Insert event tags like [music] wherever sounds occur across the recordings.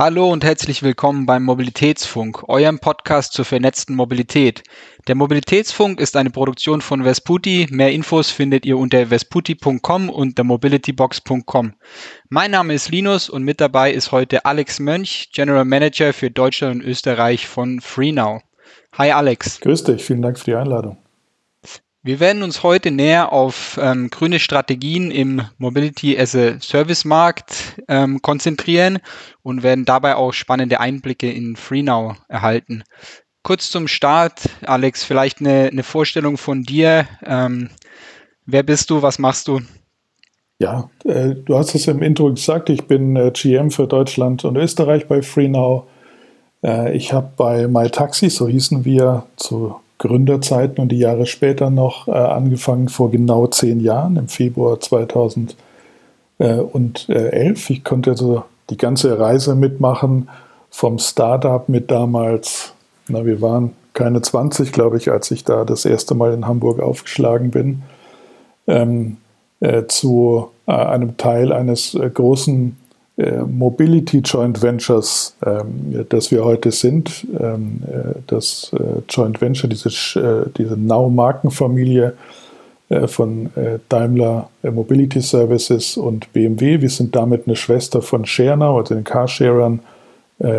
Hallo und herzlich willkommen beim Mobilitätsfunk, eurem Podcast zur vernetzten Mobilität. Der Mobilitätsfunk ist eine Produktion von Vesputi. Mehr Infos findet ihr unter vesputi.com und der mobilitybox.com. Mein Name ist Linus und mit dabei ist heute Alex Mönch, General Manager für Deutschland und Österreich von FreeNow. Hi Alex. Grüß dich, vielen Dank für die Einladung. Wir werden uns heute näher auf ähm, grüne Strategien im Mobility as a Service Markt ähm, konzentrieren und werden dabei auch spannende Einblicke in FreeNow erhalten. Kurz zum Start, Alex, vielleicht eine, eine Vorstellung von dir. Ähm, wer bist du? Was machst du? Ja, äh, du hast es im Intro gesagt, ich bin äh, GM für Deutschland und Österreich bei FreeNow. Äh, ich habe bei MyTaxi, so hießen wir zu Gründerzeiten und die Jahre später noch äh, angefangen vor genau zehn Jahren, im Februar 2011. Ich konnte also die ganze Reise mitmachen vom Startup mit damals, na, wir waren keine 20, glaube ich, als ich da das erste Mal in Hamburg aufgeschlagen bin, ähm, äh, zu äh, einem Teil eines äh, großen äh, Mobility Joint Ventures, ähm, das wir heute sind. Ähm, äh, das äh, Joint Venture, diese, diese Now-Markenfamilie von Daimler Mobility Services und BMW. Wir sind damit eine Schwester von ShareNow, also den Carsharern,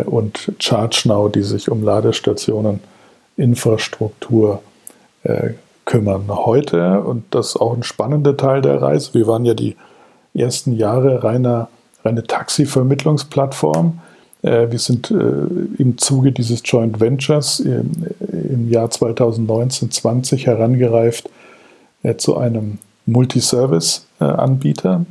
und ChargeNow, die sich um Ladestationen, Infrastruktur kümmern. Heute, und das ist auch ein spannender Teil der Reise, wir waren ja die ersten Jahre reiner eine Taxivermittlungsplattform. Äh, wir sind äh, im Zuge dieses Joint Ventures im Jahr 2019-20 herangereift äh, zu einem Multiservice-Anbieter.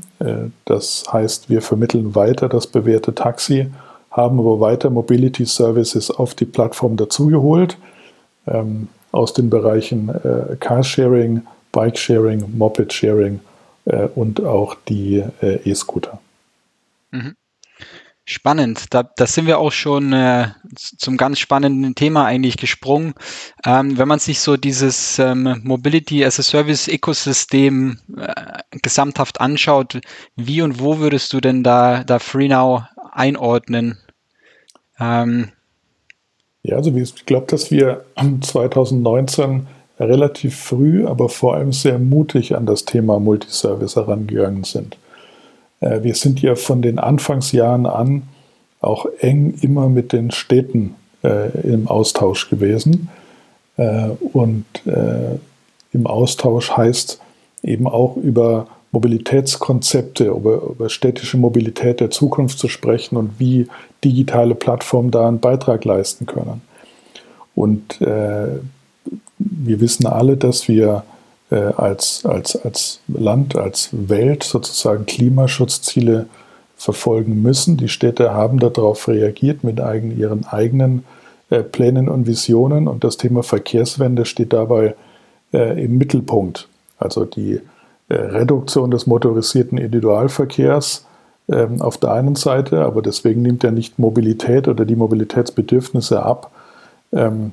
Das heißt, wir vermitteln weiter das bewährte Taxi, haben aber weiter Mobility Services auf die Plattform dazugeholt ähm, aus den Bereichen Carsharing, Bikesharing, Moped-Sharing und auch die E-Scooter. Mhm. Spannend. Da, da sind wir auch schon äh, zum ganz spannenden Thema eigentlich gesprungen. Ähm, wenn man sich so dieses ähm, Mobility as a Service Ökosystem äh, gesamthaft anschaut, wie und wo würdest du denn da, da FreeNow einordnen? Ähm, ja, also ich glaube, dass wir 2019 relativ früh, aber vor allem sehr mutig an das Thema Multiservice herangegangen sind. Äh, wir sind ja von den Anfangsjahren an auch eng immer mit den Städten äh, im Austausch gewesen. Äh, und im Austausch heißt eben auch über Mobilitätskonzepte, über, über, städtische Mobilität der Zukunft zu sprechen und wie digitale Plattformen da einen Beitrag leisten können. Und äh, wir wissen alle, dass wir äh, als, als, als Land, als Welt sozusagen Klimaschutzziele verfolgen müssen. Die Städte haben darauf reagiert mit eigen, ihren eigenen äh, Plänen und Visionen und das Thema Verkehrswende steht dabei äh, im Mittelpunkt. Also die äh, Reduktion des motorisierten Individualverkehrs ähm, auf der einen Seite, aber deswegen nimmt er nicht Mobilität oder die Mobilitätsbedürfnisse ab. Ähm,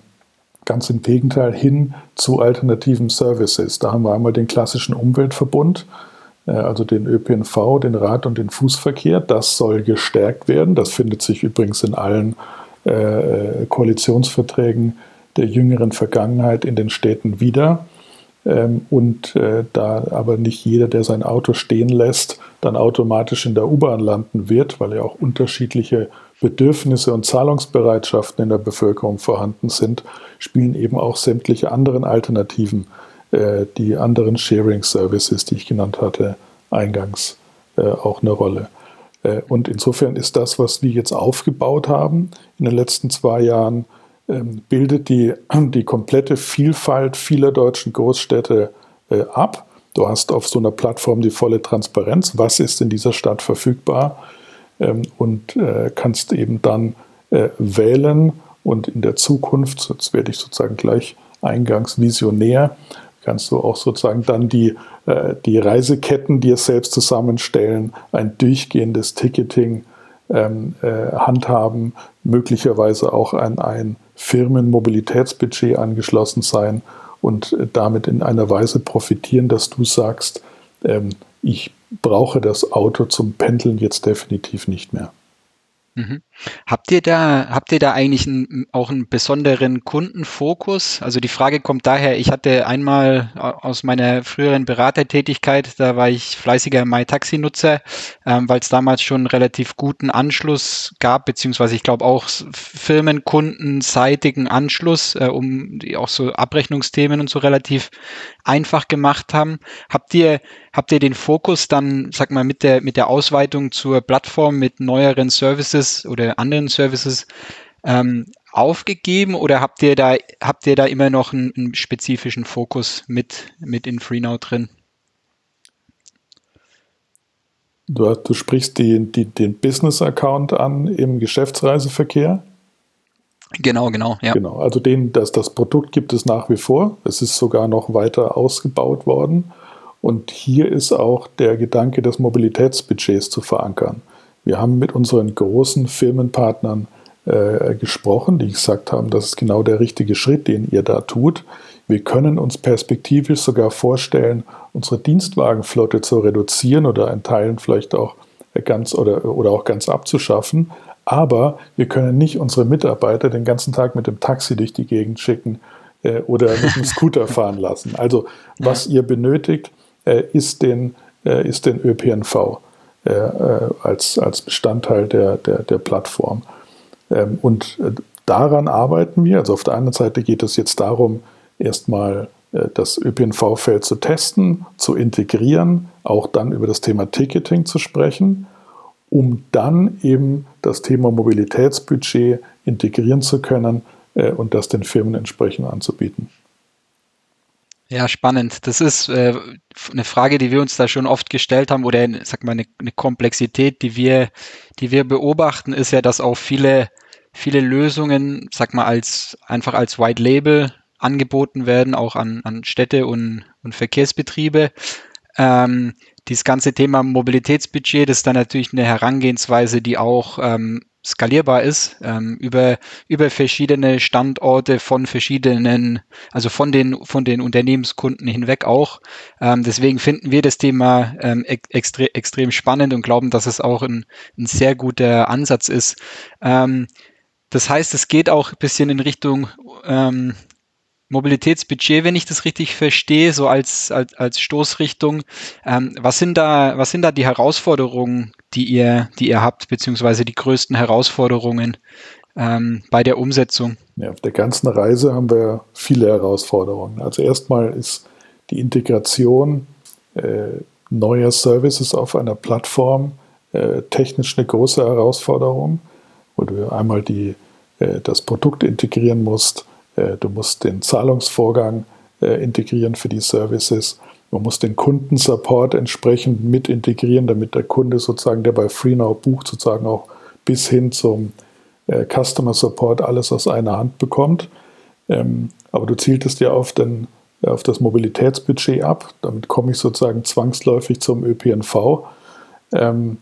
Ganz im Gegenteil hin zu alternativen Services. Da haben wir einmal den klassischen Umweltverbund, äh, also den ÖPNV, den Rad- und den Fußverkehr. Das soll gestärkt werden. Das findet sich übrigens in allen äh, Koalitionsverträgen der jüngeren Vergangenheit in den Städten wieder. Ähm, und äh, da aber nicht jeder, der sein Auto stehen lässt, dann automatisch in der U-Bahn landen wird, weil ja auch unterschiedliche Bedürfnisse und Zahlungsbereitschaften in der Bevölkerung vorhanden sind, spielen eben auch sämtliche anderen Alternativen, äh, die anderen Sharing Services, die ich genannt hatte, eingangs äh, auch eine Rolle. Äh, und insofern ist das, was wir jetzt aufgebaut haben in den letzten zwei Jahren, ähm, bildet die, [clears throat] die komplette Vielfalt vieler deutschen Großstädte äh, ab. Du hast auf so einer Plattform die volle Transparenz, was ist in dieser Stadt verfügbar ähm, und äh, kannst eben dann äh, wählen und in der Zukunft, jetzt werde ich sozusagen gleich eingangs visionär, kannst du auch sozusagen dann die, äh, die Reiseketten dir selbst zusammenstellen, ein durchgehendes Ticketing ähm, äh, handhaben, möglicherweise auch an ein Firmenmobilitätsbudget angeschlossen sein und äh, damit in einer Weise profitieren, dass du sagst, ähm, ich brauche das Auto zum Pendeln jetzt definitiv nicht mehr. Mhm. Habt ihr da, habt ihr da eigentlich ein, auch einen besonderen Kundenfokus? Also die Frage kommt daher, ich hatte einmal aus meiner früheren Beratertätigkeit, da war ich fleißiger MyTaxi-Nutzer, ähm, weil es damals schon relativ guten Anschluss gab, beziehungsweise ich glaube auch firmenkundenseitigen Anschluss, äh, um die auch so Abrechnungsthemen und so relativ einfach gemacht haben. Habt ihr, habt ihr den Fokus dann, sag mal, mit der, mit der Ausweitung zur Plattform mit neueren Services oder anderen Services ähm, aufgegeben oder habt ihr da, habt ihr da immer noch einen, einen spezifischen Fokus mit, mit in FreeNow drin? Du, du sprichst die, die, den Business-Account an im Geschäftsreiseverkehr? Genau, genau, ja. Genau, also den, das, das Produkt gibt es nach wie vor. Es ist sogar noch weiter ausgebaut worden. Und hier ist auch der Gedanke des Mobilitätsbudgets zu verankern. Wir haben mit unseren großen Firmenpartnern äh, gesprochen, die gesagt haben, das ist genau der richtige Schritt, den ihr da tut. Wir können uns perspektivisch sogar vorstellen, unsere Dienstwagenflotte zu reduzieren oder in Teilen vielleicht auch ganz oder, oder auch ganz abzuschaffen. Aber wir können nicht unsere Mitarbeiter den ganzen Tag mit dem Taxi durch die Gegend schicken äh, oder mit dem Scooter [laughs] fahren lassen. Also was ihr benötigt, äh, ist, den, äh, ist den ÖPNV äh, als, als Bestandteil der, der, der Plattform. Ähm, und daran arbeiten wir. Also auf der einen Seite geht es jetzt darum, erstmal das ÖPNV-Feld zu testen, zu integrieren, auch dann über das Thema Ticketing zu sprechen, um dann eben das Thema Mobilitätsbudget integrieren zu können und das den Firmen entsprechend anzubieten. Ja, spannend. Das ist äh, eine Frage, die wir uns da schon oft gestellt haben oder sag mal eine, eine Komplexität, die wir, die wir beobachten, ist ja, dass auch viele, viele Lösungen, sag mal als einfach als White Label angeboten werden, auch an, an Städte und, und Verkehrsbetriebe. Ähm, dieses ganze Thema Mobilitätsbudget, ist dann natürlich eine Herangehensweise, die auch ähm, skalierbar ist ähm, über, über verschiedene Standorte von verschiedenen, also von den, von den Unternehmenskunden hinweg auch. Ähm, deswegen finden wir das Thema ähm, extre extrem spannend und glauben, dass es auch ein, ein sehr guter Ansatz ist. Ähm, das heißt, es geht auch ein bisschen in Richtung ähm, Mobilitätsbudget, wenn ich das richtig verstehe, so als, als, als Stoßrichtung. Ähm, was, sind da, was sind da die Herausforderungen, die ihr, die ihr habt, beziehungsweise die größten Herausforderungen ähm, bei der Umsetzung? Ja, auf der ganzen Reise haben wir viele Herausforderungen. Also erstmal ist die Integration äh, neuer Services auf einer Plattform äh, technisch eine große Herausforderung, wo du einmal die, äh, das Produkt integrieren musst, du musst den Zahlungsvorgang äh, integrieren für die Services. Man muss den Kundensupport entsprechend mit integrieren, damit der Kunde sozusagen, der bei FreeNow bucht, sozusagen auch bis hin zum äh, Customer Support alles aus einer Hand bekommt. Ähm, aber du zieltest ja auf, den, auf das Mobilitätsbudget ab. Damit komme ich sozusagen zwangsläufig zum ÖPNV. Ähm,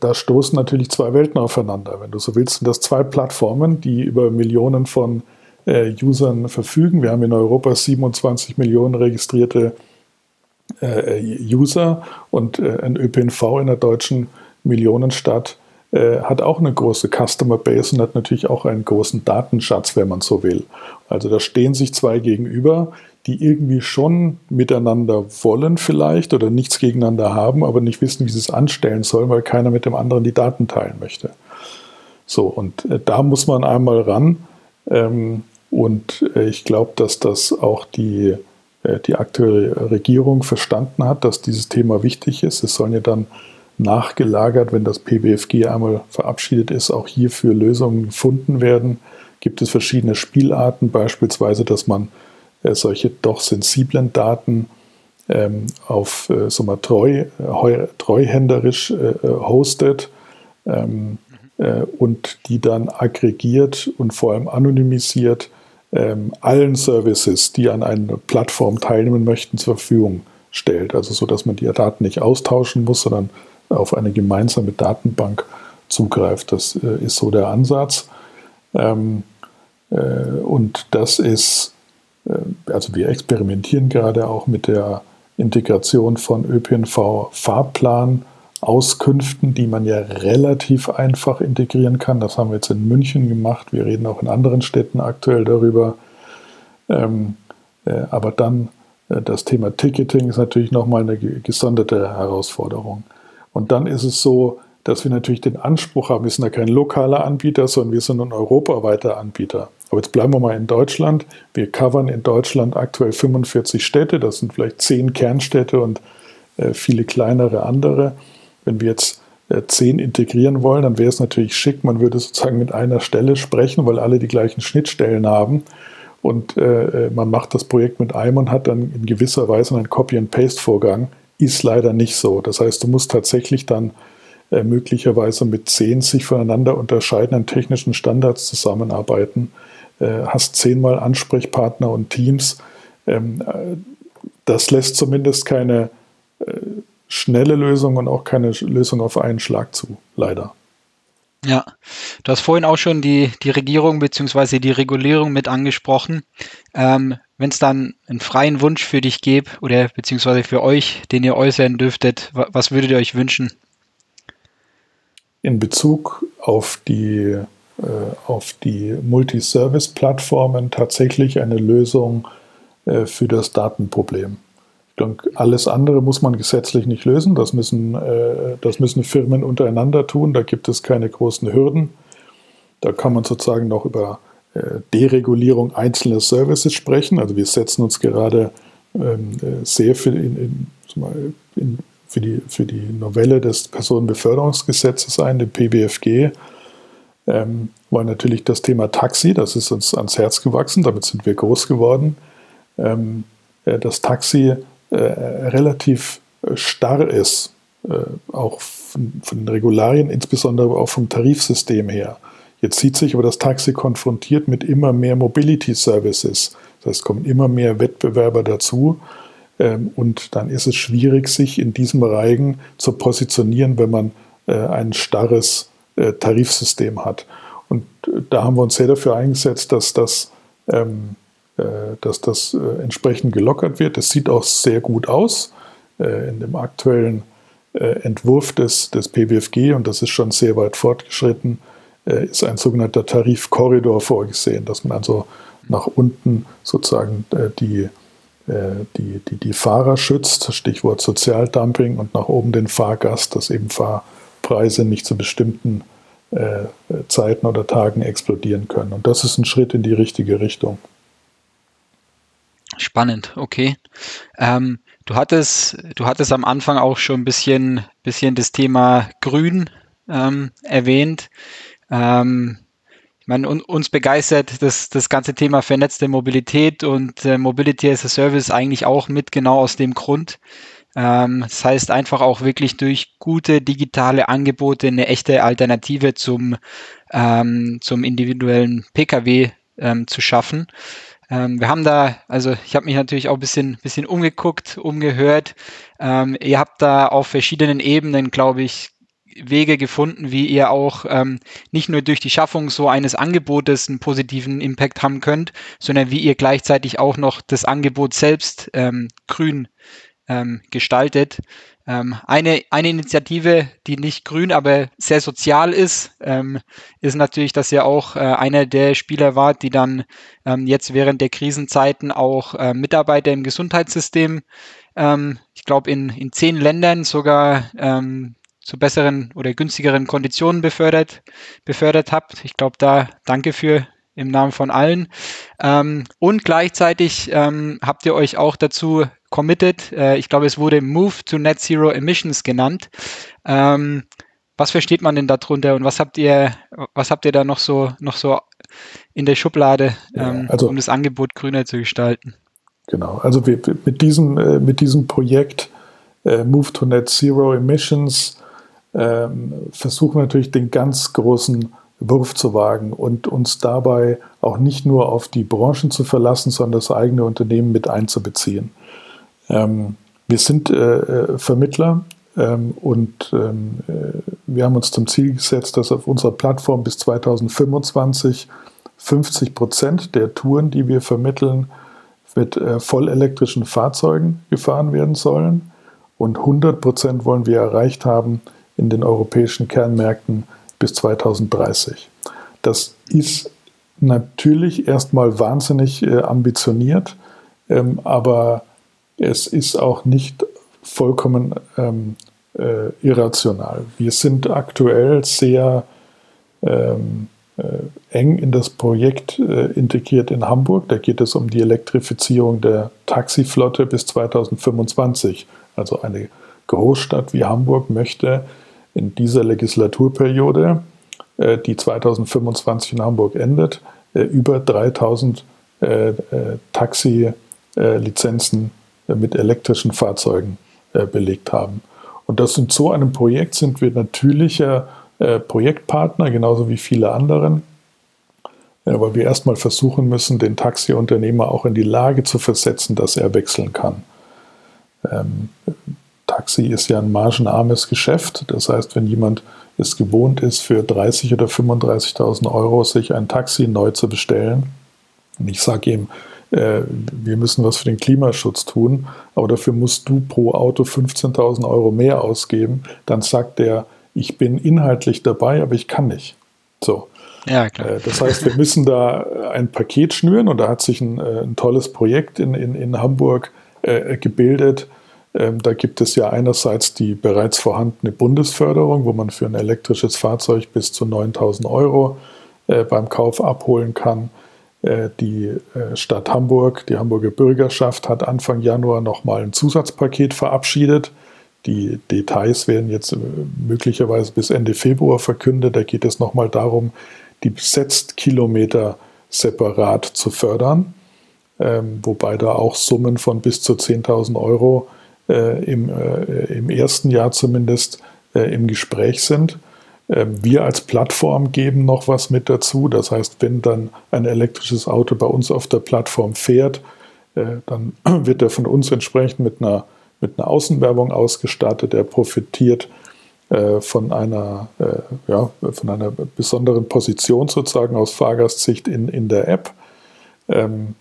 da stoßen natürlich zwei Welten aufeinander. Wenn du so willst, sind das zwei Plattformen, die über Millionen von äh, Usern verfügen. Wir haben in Europa 27 Millionen registrierte äh, User und äh, ein ÖPNV in der deutschen Millionenstadt äh, hat auch eine große Customer Base und hat natürlich auch einen großen Datenschatz, wenn man so will. Also da stehen sich zwei gegenüber, die irgendwie schon miteinander wollen vielleicht oder nichts gegeneinander haben, aber nicht wissen, wie sie es anstellen sollen, weil keiner mit dem anderen die Daten teilen möchte. So, und äh, da muss man einmal ran. Ähm, und äh, ich glaube, dass das auch die, äh, die aktuelle Regierung verstanden hat, dass dieses Thema wichtig ist. Es sollen ja dann nachgelagert, wenn das PBFG einmal verabschiedet ist, auch hierfür Lösungen gefunden werden. Gibt es verschiedene Spielarten, beispielsweise, dass man äh, solche doch sensiblen Daten ähm, auf so mal treu, treuhänderisch hostet. Ähm, und die dann aggregiert und vor allem anonymisiert ähm, allen Services, die an einer Plattform teilnehmen möchten, zur Verfügung stellt. Also so, dass man die Daten nicht austauschen muss, sondern auf eine gemeinsame Datenbank zugreift. Das äh, ist so der Ansatz. Ähm, äh, und das ist, äh, also wir experimentieren gerade auch mit der Integration von ÖPNV-Fahrplan Auskünften, die man ja relativ einfach integrieren kann. Das haben wir jetzt in München gemacht. Wir reden auch in anderen Städten aktuell darüber. Ähm, äh, aber dann äh, das Thema Ticketing ist natürlich nochmal eine gesonderte Herausforderung. Und dann ist es so, dass wir natürlich den Anspruch haben, wir sind ja kein lokaler Anbieter, sondern wir sind ein europaweiter Anbieter. Aber jetzt bleiben wir mal in Deutschland. Wir covern in Deutschland aktuell 45 Städte, das sind vielleicht zehn Kernstädte und äh, viele kleinere andere. Wenn wir jetzt äh, zehn integrieren wollen, dann wäre es natürlich schick, man würde sozusagen mit einer Stelle sprechen, weil alle die gleichen Schnittstellen haben. Und äh, äh man macht das Projekt mit einem und hat dann in gewisser Weise einen Copy-and-Paste-Vorgang. Ist leider nicht so. Das heißt, du musst tatsächlich dann äh, möglicherweise mit zehn sich voneinander unterscheidenden technischen Standards zusammenarbeiten, äh, hast zehnmal Ansprechpartner und Teams. Ähm, äh, das lässt zumindest keine schnelle Lösung und auch keine Lösung auf einen Schlag zu, leider. Ja, du hast vorhin auch schon die, die Regierung bzw. die Regulierung mit angesprochen. Ähm, Wenn es dann einen freien Wunsch für dich gäbe oder beziehungsweise für euch, den ihr äußern dürftet, was würdet ihr euch wünschen? in Bezug auf die, äh, auf die Multiservice-Plattformen tatsächlich eine Lösung äh, für das Datenproblem. Denke, alles andere muss man gesetzlich nicht lösen. Das müssen, äh, das müssen Firmen untereinander tun. Da gibt es keine großen Hürden. Da kann man sozusagen noch über äh, Deregulierung einzelner Services sprechen. Also wir setzen uns gerade ähm, äh, sehr viel in, in, in für die, für die Novelle des Personenbeförderungsgesetzes ein, dem PBFG, ähm, war natürlich das Thema Taxi, das ist uns ans Herz gewachsen, damit sind wir groß geworden. Ähm, äh, das Taxi äh, relativ äh, starr ist, äh, auch von, den Regularien, insbesondere auch vom Tarifsystem her. Jetzt sieht sich aber das Taxi konfrontiert mit immer mehr Mobility Services. Das heißt, es kommen immer mehr Wettbewerber dazu. Ähm, und dann ist es schwierig, sich in diesem Reigen zu positionieren, wenn man ein starres Tarifsystem hat. Und da haben wir uns sehr dafür eingesetzt, dass das, ähm, dass das entsprechend gelockert wird. Es sieht auch sehr gut aus in dem aktuellen Entwurf des, des PBFG, und das ist schon sehr weit fortgeschritten, ist ein sogenannter Tarifkorridor vorgesehen, dass man also nach unten sozusagen die äh, die, die, die Fahrer schützt, Stichwort Sozialdumping, und nach oben den Fahrgast, dass eben Fahrpreise nicht zu bestimmten äh, Zeiten oder Tagen explodieren können. Und das ist ein Schritt in die richtige Richtung. Spannend, okay. Ähm, du, hattest, du hattest am Anfang auch schon ein bisschen, bisschen das Thema Grün ähm, erwähnt. Ähm, ich meine, uns begeistert das, das ganze Thema vernetzte Mobilität und äh, Mobility as a Service eigentlich auch mit genau aus dem Grund. Ähm, das heißt einfach auch wirklich durch gute digitale Angebote eine echte Alternative zum, ähm, zum individuellen Pkw ähm, zu schaffen. Ähm, wir haben da, also ich habe mich natürlich auch ein bisschen, bisschen umgeguckt, umgehört. Ähm, ihr habt da auf verschiedenen Ebenen, glaube ich, Wege gefunden, wie ihr auch ähm, nicht nur durch die Schaffung so eines Angebotes einen positiven Impact haben könnt, sondern wie ihr gleichzeitig auch noch das Angebot selbst ähm, grün ähm, gestaltet. Ähm, eine, eine Initiative, die nicht grün, aber sehr sozial ist, ähm, ist natürlich, dass ihr auch äh, einer der Spieler wart, die dann ähm, jetzt während der Krisenzeiten auch äh, Mitarbeiter im Gesundheitssystem, ähm, ich glaube in, in zehn Ländern sogar ähm, zu besseren oder günstigeren Konditionen befördert, befördert habt. Ich glaube, da danke für im Namen von allen. Ähm, und gleichzeitig ähm, habt ihr euch auch dazu committed. Äh, ich glaube, es wurde Move to Net Zero Emissions genannt. Ähm, was versteht man denn darunter und was habt ihr, was habt ihr da noch so, noch so in der Schublade, ja, ähm, also, um das Angebot grüner zu gestalten? Genau, also wir, mit, diesem, äh, mit diesem Projekt äh, Move to Net Zero Emissions ähm, versuchen natürlich den ganz großen Wurf zu wagen und uns dabei auch nicht nur auf die Branchen zu verlassen, sondern das eigene Unternehmen mit einzubeziehen. Ähm, wir sind äh, äh Vermittler ähm, und ähm, äh, wir haben uns zum Ziel gesetzt, dass auf unserer Plattform bis 2025 50 Prozent der Touren, die wir vermitteln, mit äh, vollelektrischen Fahrzeugen gefahren werden sollen Und 100 Prozent wollen wir erreicht haben in den europäischen Kernmärkten bis 2030. Das ist natürlich erstmal wahnsinnig äh, ambitioniert, ähm, aber es ist auch nicht vollkommen ähm, äh, irrational. Wir sind aktuell sehr ähm, äh, eng in das Projekt äh, integriert in Hamburg. Da geht es um die Elektrifizierung der Taxiflotte bis 2025. Also eine Großstadt wie Hamburg möchte in dieser Legislaturperiode, äh, die 2025 in Hamburg endet, äh, über 3000 äh, Taxi-Lizenzen mit elektrischen Fahrzeugen belegt haben. Und das in so einem Projekt sind wir natürlicher Projektpartner, genauso wie viele anderen, weil wir erstmal versuchen müssen, den Taxiunternehmer auch in die Lage zu versetzen, dass er wechseln kann. Taxi ist ja ein margenarmes Geschäft. Das heißt, wenn jemand es gewohnt ist, für 30.000 oder 35.000 Euro sich ein Taxi neu zu bestellen, und ich sage ihm, äh, wir müssen was für den Klimaschutz tun, aber dafür musst du pro Auto 15.000 Euro mehr ausgeben, dann sagt er, ich bin inhaltlich dabei, aber ich kann nicht. So. Ja, klar. Äh, das heißt, wir müssen da ein Paket schnüren und da hat sich ein, äh, ein tolles Projekt in, in, in Hamburg äh, gebildet, ähm, da gibt es ja einerseits die bereits vorhandene Bundesförderung, wo man für ein elektrisches Fahrzeug bis zu 9000 Euro äh, beim Kauf abholen kann. Äh, die äh, Stadt Hamburg, die Hamburger Bürgerschaft hat Anfang Januar nochmal ein Zusatzpaket verabschiedet. Die Details werden jetzt möglicherweise bis Ende Februar verkündet. Da geht es nochmal darum, die Besetztkilometer separat zu fördern, ähm, wobei da auch Summen von bis zu 10.000 Euro äh, im, äh, im ersten Jahr zumindest äh, im Gespräch sind. Ähm, wir als Plattform geben noch was mit dazu. Das heißt, wenn dann ein elektrisches Auto bei uns auf der Plattform fährt, dann [clears throat] wird er von uns entsprechend mit einer, mit einer Außenwerbung ausgestattet. Er profitiert von einer, ja, von einer besonderen Position sozusagen aus Fahrgastsicht in, in der App ähm,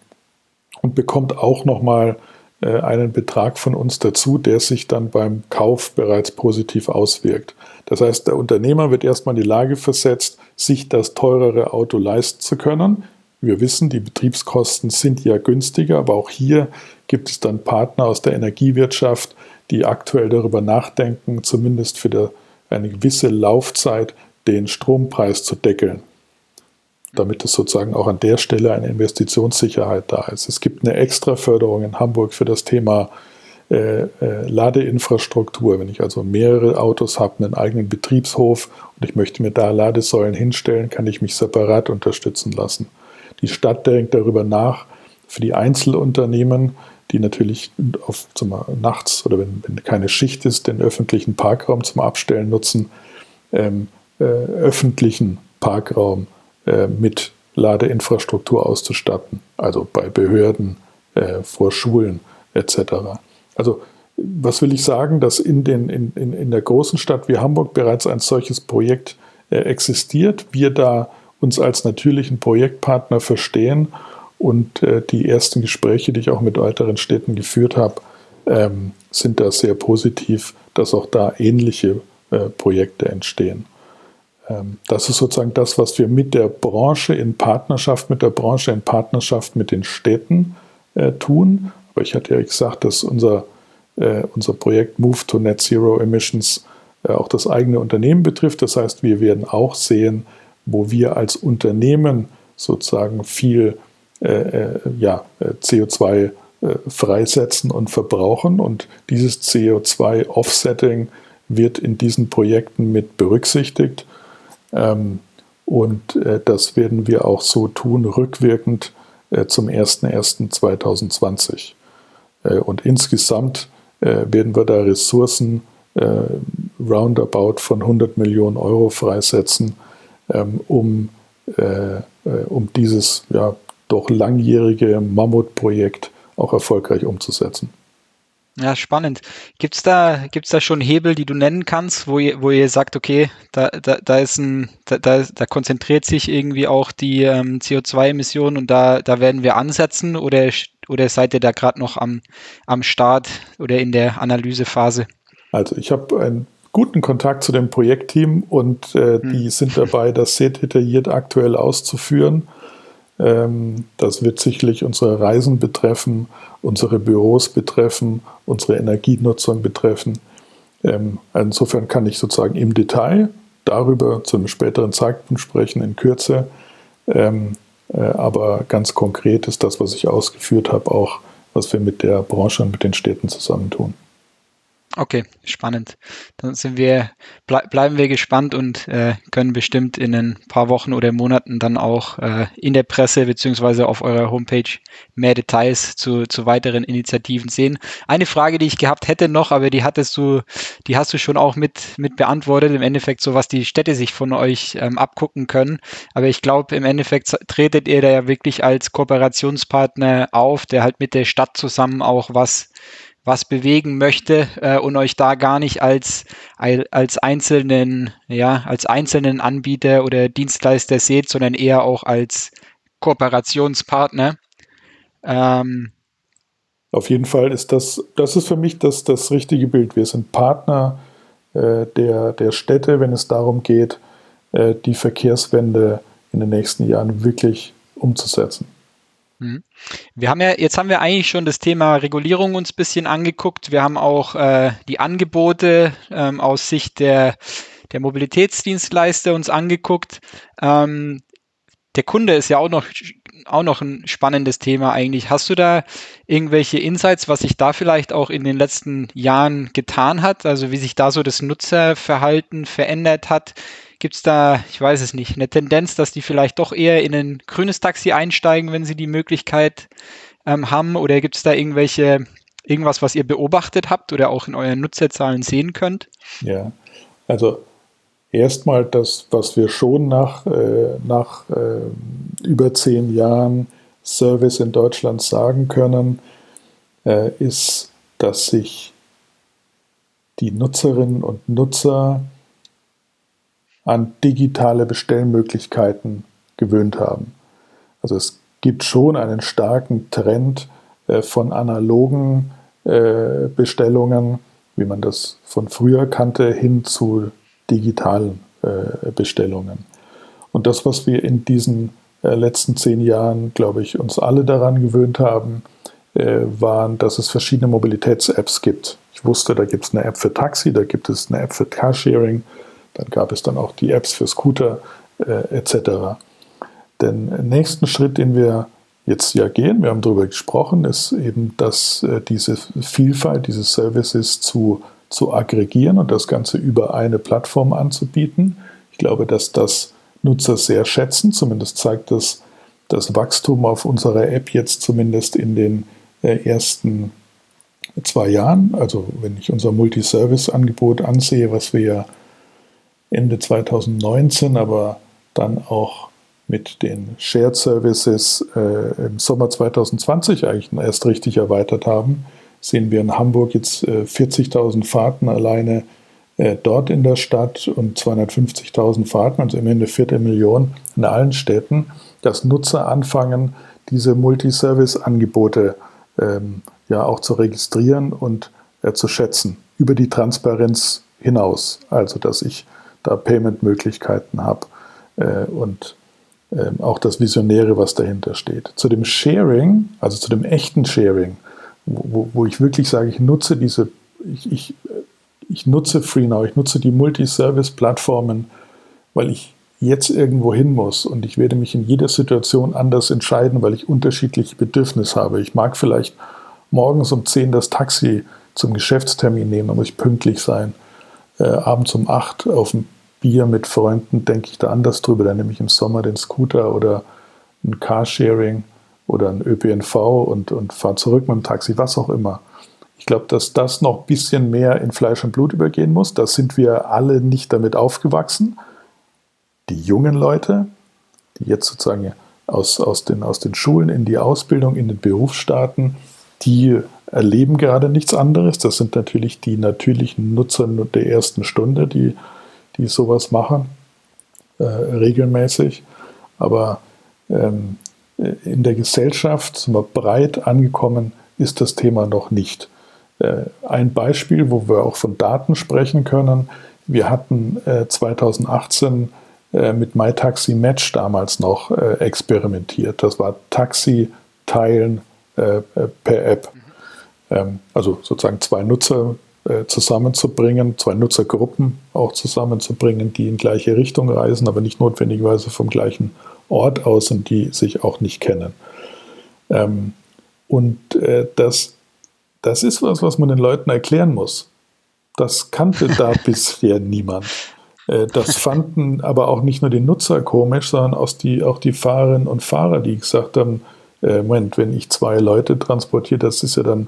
und bekommt auch nochmal äh, einen Betrag von uns dazu, der sich dann beim Kauf bereits positiv auswirkt. Das heißt, der Unternehmer wird erstmal in die Lage versetzt, sich das teurere Auto leisten zu können. Wir wissen, die Betriebskosten sind ja günstiger, aber auch hier gibt es dann Partner aus der Energiewirtschaft, die aktuell darüber nachdenken, zumindest für eine gewisse Laufzeit den Strompreis zu deckeln damit es sozusagen auch an der Stelle eine Investitionssicherheit da ist. Es gibt eine Extraförderung in Hamburg für das Thema äh, äh, Ladeinfrastruktur. Wenn ich also mehrere Autos habe, einen eigenen Betriebshof und ich möchte mir da Ladesäulen hinstellen, kann ich mich separat unterstützen lassen. Die Stadt denkt darüber nach, für die Einzelunternehmen, die natürlich auf, zum, nachts oder wenn, wenn, keine Schicht ist, den öffentlichen Parkraum zum Abstellen nutzen, ähm, äh, öffentlichen Parkraum äh, mit Ladeinfrastruktur auszustatten, also bei Behörden, äh, vor Schulen etc. Also was will ich sagen, dass in, den, in, in, in der großen Stadt wie Hamburg bereits ein solches Projekt äh, existiert, wir da uns als natürlichen Projektpartner verstehen und äh, die ersten Gespräche, die ich auch mit weiteren Städten geführt habe, ähm, sind da sehr positiv, dass auch da ähnliche äh, Projekte entstehen. Ähm, das ist sozusagen das, was wir mit der Branche in Partnerschaft, mit der Branche in Partnerschaft mit den Städten äh, tun. Aber ich hatte ja gesagt, dass unser, äh, unser Projekt Move to Net Zero Emissions äh, auch das eigene Unternehmen betrifft. Das heißt, wir werden auch sehen, wo wir als Unternehmen sozusagen viel ja, äh, CO2 freisetzen und verbrauchen. Und dieses CO2-Offsetting wird in diesen Projekten mit berücksichtigt. Ähm, und äh, das werden wir auch so tun, rückwirkend äh, zum 01.01.2020. Äh, und insgesamt werden wir da Ressourcen roundabout von 100 Millionen Euro freisetzen, ähm, um, um dieses ja, doch langjährige Mammutprojekt auch erfolgreich umzusetzen. Ja, spannend. Gibt's da, gibt's da schon Hebel, die du nennen kannst, wo ihr, wo ihr sagt, okay, da, da, da ist ein, da, da, da konzentriert sich irgendwie auch die ähm, CO2-Emissionen und da, da werden wir ansetzen oder, oder seid ihr da gerade noch am, am Start oder in der Analysephase? Also ich habe einen guten Kontakt zu dem Projektteam und äh, hm. die sind dabei, das sehr detailliert aktuell auszuführen. Ähm, das wird sicherlich unsere Reisen betreffen, unsere Büros betreffen, unsere Energienutzung betreffen. Ähm, insofern kann ich sozusagen im Detail darüber zu einem späteren Zeitpunkt sprechen, in Kürze. Ähm, äh, aber ganz konkret ist das, was ich ausgeführt habe, auch, was wir mit der Branche und mit den Städten zusammentun. Okay, spannend. Dann sind wir, ble bleiben wir gespannt und äh, können bestimmt in ein paar Wochen oder Monaten dann auch äh, in der Presse beziehungsweise auf eurer Homepage mehr Details zu, zu weiteren Initiativen sehen. Eine Frage, die ich gehabt hätte noch, aber die hattest du, die hast du schon auch mit, mit beantwortet. Im Endeffekt so, was die Städte sich von euch ähm, abgucken können. Aber ich glaube, im Endeffekt tretet ihr da ja wirklich als Kooperationspartner auf, der halt mit der Stadt zusammen auch was was bewegen möchte äh, und euch da gar nicht als, als einzelnen, ja, als einzelnen Anbieter oder Dienstleister seht, sondern eher auch als Kooperationspartner. Ähm, Auf jeden Fall ist das, das ist für mich das, das richtige Bild. Wir sind Partner äh, der, der Städte, wenn es darum geht, äh, die Verkehrswende in den nächsten Jahren wirklich umzusetzen. Mhm. Wir haben ja, jetzt haben wir eigentlich schon das Thema Regulierung uns ein bisschen angeguckt. Wir haben auch äh, die Angebote ähm, aus Sicht der, der Mobilitätsdienstleister uns angeguckt. Ähm, der Kunde ist ja auch noch, auch noch ein spannendes Thema eigentlich. Hast du da irgendwelche Insights, was sich da vielleicht auch in den letzten Jahren getan hat? Also wie sich da so das Nutzerverhalten verändert hat? Gibt es da, ich weiß es nicht, eine Tendenz, dass die vielleicht doch eher in ein grünes Taxi einsteigen, wenn sie die Möglichkeit ähm, haben? Oder gibt es da irgendwelche, irgendwas, was ihr beobachtet habt oder auch in euren Nutzerzahlen sehen könnt? Ja, also erstmal das, was wir schon nach, äh, nach äh, über zehn Jahren Service in Deutschland sagen können, äh, ist, dass sich die Nutzerinnen und Nutzer an digitale Bestellmöglichkeiten gewöhnt haben. Also es gibt schon einen starken Trend äh, von analogen äh, Bestellungen, wie man das von früher kannte, hin zu digitalen äh, Bestellungen. Und das, was wir in diesen letzten zehn Jahren, glaube ich, uns alle daran gewöhnt haben, waren, dass es verschiedene Mobilitäts-Apps gibt. Ich wusste, da gibt es eine App für Taxi, da gibt es eine App für Carsharing, dann gab es dann auch die Apps für Scooter äh, etc. Den nächsten Schritt, den wir jetzt ja gehen, wir haben darüber gesprochen, ist eben, dass äh, diese Vielfalt, diese Services zu, zu aggregieren und das Ganze über eine Plattform anzubieten. Ich glaube, dass das Nutzer sehr schätzen. Zumindest zeigt das das Wachstum auf unserer App jetzt zumindest in den äh, ersten zwei Jahren. Also wenn ich unser Multiservice-Angebot ansehe, was wir ja Ende 2019, aber dann auch mit den Shared Services äh, im Sommer 2020 eigentlich erst richtig erweitert haben, sehen wir in Hamburg jetzt äh, 40.000 Fahrten alleine äh, dort in der Stadt und 250.000 Fahrten, also immerhin eine Viertelmillion in allen Städten, dass Nutzer anfangen, diese Multiservice-Angebote ähm, ja auch zu registrieren und äh, zu schätzen über die Transparenz hinaus. Also dass ich da Payment-Möglichkeiten habe äh, und äh, auch das Visionäre, was dahinter steht. Zu dem Sharing, also zu dem echten Sharing, wo, wo ich wirklich sage, ich nutze diese, ich, ich, ich nutze FreeNow, ich nutze die Multi-Service-Plattformen, weil ich jetzt irgendwo hin muss und ich werde mich in jeder Situation anders entscheiden, weil ich unterschiedliche Bedürfnisse habe. Ich mag vielleicht morgens um 10 das Taxi zum Geschäftstermin nehmen, da muss ich pünktlich sein. Äh, abends um 8 auf ein Bier mit Freunden denke ich da anders drüber. Dann nehme ich im Sommer den Scooter oder ein Carsharing oder ein ÖPNV und, und fahre zurück mit dem Taxi, was auch immer. Ich glaube, dass das noch ein bisschen mehr in Fleisch und Blut übergehen muss. Da sind wir alle nicht damit aufgewachsen. Die jungen Leute, die jetzt sozusagen aus, aus, den, aus den Schulen in die Ausbildung, in den Beruf starten, die erleben gerade nichts anderes. Das sind natürlich die natürlichen Nutzer der ersten Stunde, die, die sowas machen, äh, regelmäßig. Aber ähm, in der Gesellschaft sind wir breit angekommen, ist das Thema noch nicht. Äh, ein Beispiel, wo wir auch von Daten sprechen können. Wir hatten äh, 2018 äh, mit MyTaxi Match damals noch äh, experimentiert. Das war Taxi teilen äh, per App. Ähm, also sozusagen zwei Nutzer zusammenzubringen, zwei Nutzergruppen auch zusammenzubringen, die in gleiche Richtung reisen, aber nicht notwendigerweise vom gleichen Ort aus und die sich auch nicht kennen. Ähm, und das, das ist was, was man den Leuten erklären muss. Das kannte da [laughs] bisher niemand. Äh, das fanden aber auch nicht nur die Nutzer komisch, sondern auch die, auch die Fahrerinnen und Fahrer, die gesagt haben, äh, Moment, wenn ich zwei Leute transportiere, das ist ja dann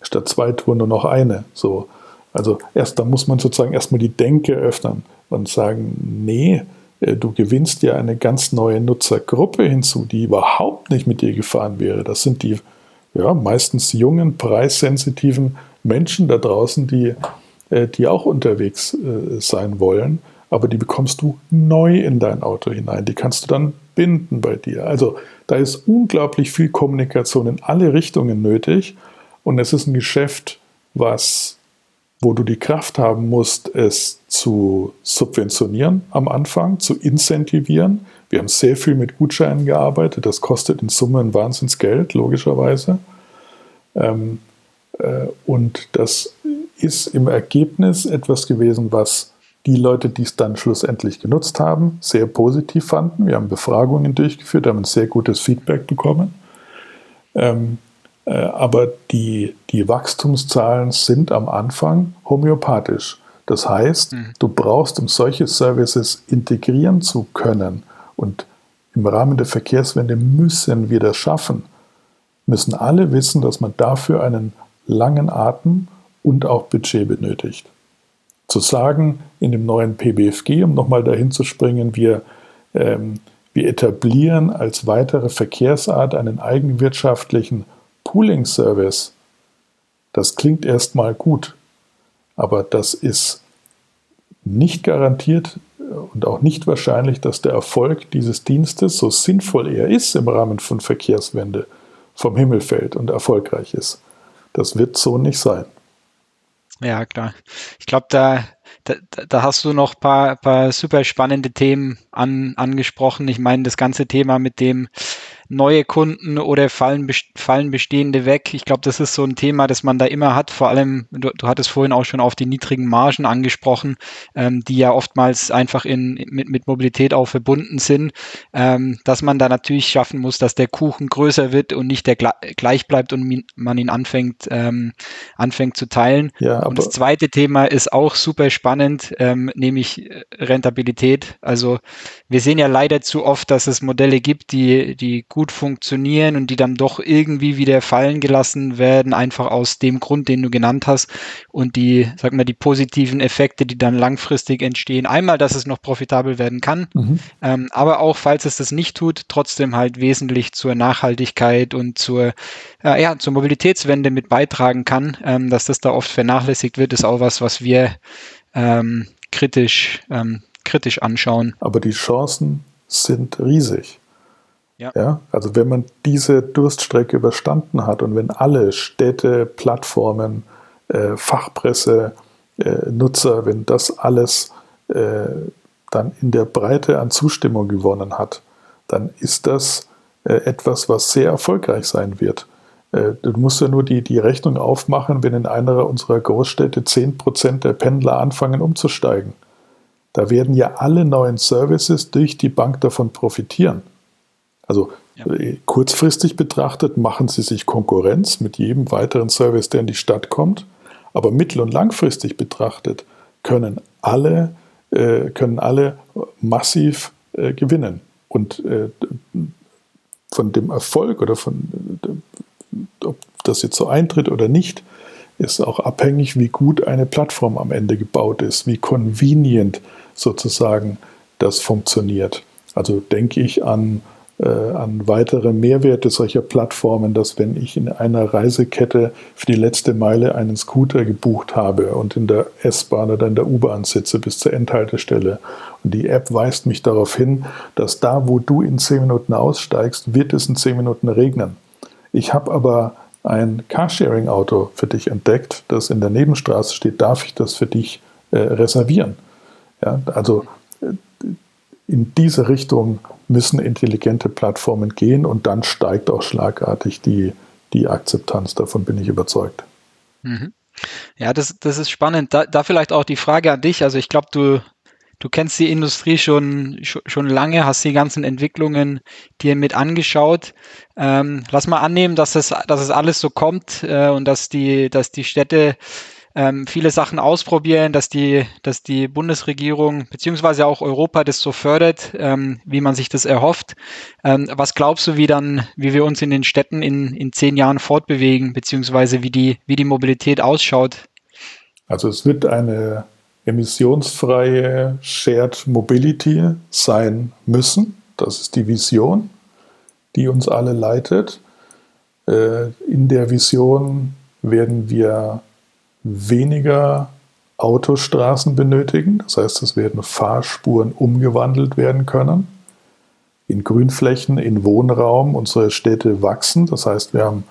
statt zwei Touren nur noch eine. So. Also erst da muss man sozusagen erstmal die Denke öffnen und sagen, nee, äh, du gewinnst ja eine ganz neue Nutzergruppe hinzu, die überhaupt nicht mit dir gefahren wäre. Das sind die ja, meistens jungen, preissensitiven Menschen da draußen, die, die auch unterwegs sein wollen aber die bekommst du neu in dein Auto hinein. Die kannst du dann binden bei dir. Also da ist unglaublich viel Kommunikation in alle Richtungen nötig und es ist ein Geschäft, was wo du die Kraft haben musst, es zu subventionieren am Anfang, zu incentivieren. Wir haben sehr viel mit Gutscheinen gearbeitet. Das kostet in Summe ein Wahnsinnsgeld, logischerweise. Ähm, äh, und das ist im Ergebnis etwas gewesen, was die Leute, die es dann schlussendlich genutzt haben, sehr positiv fanden. Wir haben Befragungen durchgeführt, haben ein sehr gutes Feedback bekommen. Ähm, äh, aber die, die Wachstumszahlen sind am Anfang homöopathisch. Das heißt, mhm. du brauchst, um solche Services integrieren zu können und im Rahmen der Verkehrswende müssen wir das schaffen, müssen alle wissen, dass man dafür einen langen Atem und auch Budget benötigt zu sagen, in dem neuen PBFG, um nochmal dahin zu springen, wir, ähm, wir etablieren als weitere Verkehrsart einen eigenwirtschaftlichen Pooling-Service. Das klingt erstmal gut, aber das ist nicht garantiert und auch nicht wahrscheinlich, dass der Erfolg dieses Dienstes, so sinnvoll er ist im Rahmen von Verkehrswende, vom Himmel fällt und erfolgreich ist. Das wird so nicht sein. Ja, klar. Ich glaube, da, da, da hast du noch paar, paar super spannende Themen an, angesprochen. Ich meine, das ganze Thema mit dem neue Kunden oder fallen, fallen bestehende weg. Ich glaube, das ist so ein Thema, das man da immer hat. Vor allem, du, du hattest vorhin auch schon auf die niedrigen Margen angesprochen, ähm, die ja oftmals einfach in, mit, mit Mobilität auch verbunden sind, ähm, dass man da natürlich schaffen muss, dass der Kuchen größer wird und nicht der gleich bleibt und man ihn anfängt, ähm, anfängt zu teilen. Ja, und das zweite Thema ist auch super spannend, ähm, nämlich Rentabilität. Also wir sehen ja leider zu oft, dass es Modelle gibt, die, die gut funktionieren und die dann doch irgendwie wieder fallen gelassen werden, einfach aus dem Grund, den du genannt hast. Und die, sag mal, die positiven Effekte, die dann langfristig entstehen. Einmal, dass es noch profitabel werden kann, mhm. ähm, aber auch, falls es das nicht tut, trotzdem halt wesentlich zur Nachhaltigkeit und zur, äh, ja, zur Mobilitätswende mit beitragen kann. Ähm, dass das da oft vernachlässigt wird, ist auch was, was wir ähm, kritisch, ähm, kritisch anschauen. Aber die Chancen sind riesig. Ja. ja. Also wenn man diese Durststrecke überstanden hat und wenn alle Städte, Plattformen, äh, Fachpresse, äh, Nutzer, wenn das alles äh, dann in der Breite an Zustimmung gewonnen hat, dann ist das äh, etwas, was sehr erfolgreich sein wird. Äh, du musst ja nur die, die Rechnung aufmachen, wenn in einer unserer Großstädte 10% der Pendler anfangen umzusteigen. Da werden ja alle neuen Services durch die Bank davon profitieren. Also ja. Äh, kurzfristig betrachtet machen sie sich Konkurrenz mit jedem weiteren Service, der in die Stadt kommt. Aber mittel- und langfristig betrachtet können alle, äh, können alle massiv äh, gewinnen. Und äh, von dem Erfolg oder von, äh, ob das jetzt so eintritt oder nicht, ist auch abhängig, wie gut eine Plattform am Ende gebaut ist, wie convenient sozusagen das funktioniert. Also denke ich an an weitere Mehrwerte solcher Plattformen, dass wenn ich in einer Reisekette für die letzte Meile einen Scooter gebucht habe und in der S-Bahn oder in der U-Bahn sitze bis zur Endhaltestelle und die App weist mich darauf hin, dass da, wo du in zehn Minuten aussteigst, wird es in zehn Minuten regnen. Ich habe aber ein Carsharing-Auto für dich entdeckt, das in der Nebenstraße steht, darf ich das für dich äh, reservieren? Ja, also äh, in diese Richtung müssen intelligente Plattformen gehen und dann steigt auch schlagartig die, die Akzeptanz. Davon bin ich überzeugt. Mhm. Ja, das, das ist spannend. Da, da vielleicht auch die Frage an dich. Also ich glaube, du, du kennst die Industrie schon, schon lange, hast die ganzen Entwicklungen dir mit angeschaut. Ähm, lass mal annehmen, dass es, dass es alles so kommt äh, und dass die, dass die Städte ähm, viele Sachen ausprobieren, dass die, dass die Bundesregierung beziehungsweise auch Europa das so fördert, ähm, wie man sich das erhofft. Ähm, was glaubst du, wie dann, wie wir uns in den Städten in, in zehn Jahren fortbewegen, beziehungsweise wie die, wie die Mobilität ausschaut? Also es wird eine emissionsfreie Shared Mobility sein müssen. Das ist die Vision, die uns alle leitet. Äh, in der Vision werden wir weniger Autostraßen benötigen. Das heißt, es werden Fahrspuren umgewandelt werden können in Grünflächen, in Wohnraum. Unsere Städte wachsen. Das heißt, wir haben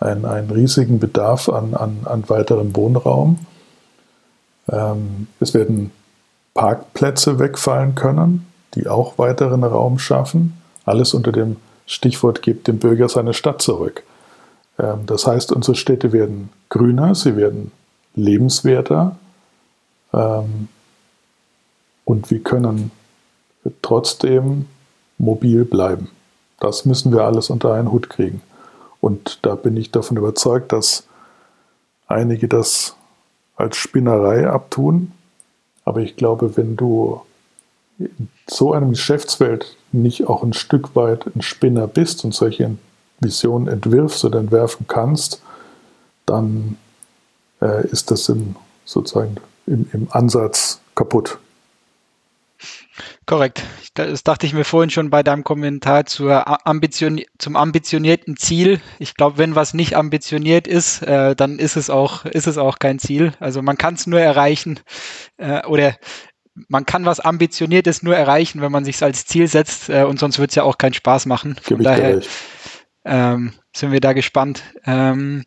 einen, einen riesigen Bedarf an, an, an weiterem Wohnraum. Ähm, es werden Parkplätze wegfallen können, die auch weiteren Raum schaffen. Alles unter dem Stichwort gibt dem Bürger seine Stadt zurück. Ähm, das heißt, unsere Städte werden grüner, sie werden lebenswerter ähm, und wir können trotzdem mobil bleiben. Das müssen wir alles unter einen Hut kriegen. Und da bin ich davon überzeugt, dass einige das als Spinnerei abtun. Aber ich glaube, wenn du in so einem Geschäftsfeld nicht auch ein Stück weit ein Spinner bist und solche Visionen entwirfst oder entwerfen kannst, dann äh, ist das im, sozusagen im, im Ansatz kaputt. Korrekt. Das dachte ich mir vorhin schon bei deinem Kommentar zur Ambition, zum ambitionierten Ziel. Ich glaube, wenn was nicht ambitioniert ist, äh, dann ist es auch, ist es auch kein Ziel. Also man kann es nur erreichen äh, oder man kann was Ambitioniertes nur erreichen, wenn man sich als Ziel setzt äh, und sonst wird es ja auch keinen Spaß machen. Von daher ähm, sind wir da gespannt. Ähm,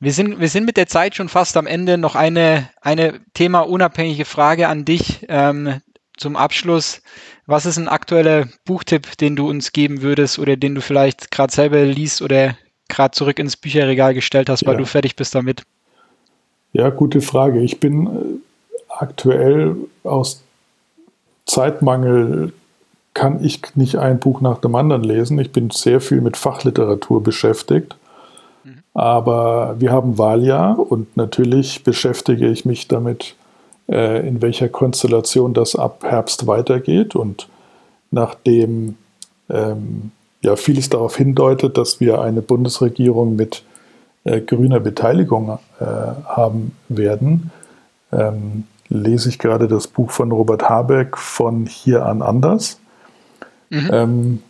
wir sind, wir sind mit der Zeit schon fast am Ende. Noch eine, eine themaunabhängige Frage an dich ähm, zum Abschluss. Was ist ein aktueller Buchtipp, den du uns geben würdest oder den du vielleicht gerade selber liest oder gerade zurück ins Bücherregal gestellt hast, weil ja. du fertig bist damit? Ja, gute Frage. Ich bin äh, aktuell aus Zeitmangel kann ich nicht ein Buch nach dem anderen lesen. Ich bin sehr viel mit Fachliteratur beschäftigt. Aber wir haben Wahljahr und natürlich beschäftige ich mich damit, äh, in welcher Konstellation das ab Herbst weitergeht. Und nachdem ähm, ja vieles darauf hindeutet, dass wir eine Bundesregierung mit äh, grüner Beteiligung äh, haben werden, ähm, lese ich gerade das Buch von Robert Habeck von Hier an anders. Mhm. Ähm, äh,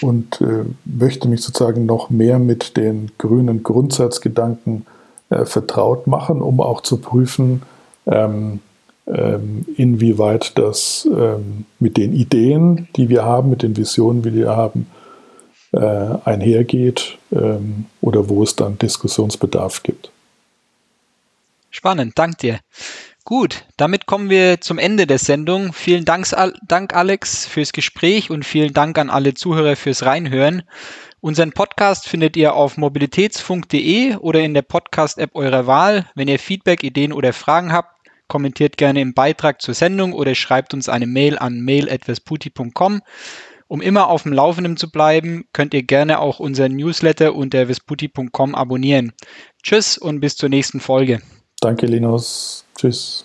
und äh, möchte mich sozusagen noch mehr mit den grünen Grundsatzgedanken äh, vertraut machen, um auch zu prüfen, ähm, ähm, inwieweit das ähm, mit den Ideen, die wir haben, mit den Visionen, die wir haben, einhergeht oder wo es dann Diskussionsbedarf gibt. Spannend, danke dir. Gut, damit kommen wir zum Ende der Sendung. Vielen Dank, Dank, Alex, fürs Gespräch und vielen Dank an alle Zuhörer fürs Reinhören. Unseren Podcast findet ihr auf mobilitätsfunk.de oder in der Podcast-App eurer Wahl. Wenn ihr Feedback, Ideen oder Fragen habt, kommentiert gerne im Beitrag zur Sendung oder schreibt uns eine Mail an mail.vesputi.com. Um immer auf dem Laufenden zu bleiben, könnt ihr gerne auch unseren Newsletter unter vesputi.com abonnieren. Tschüss und bis zur nächsten Folge. Danke, Linus. Tschüss.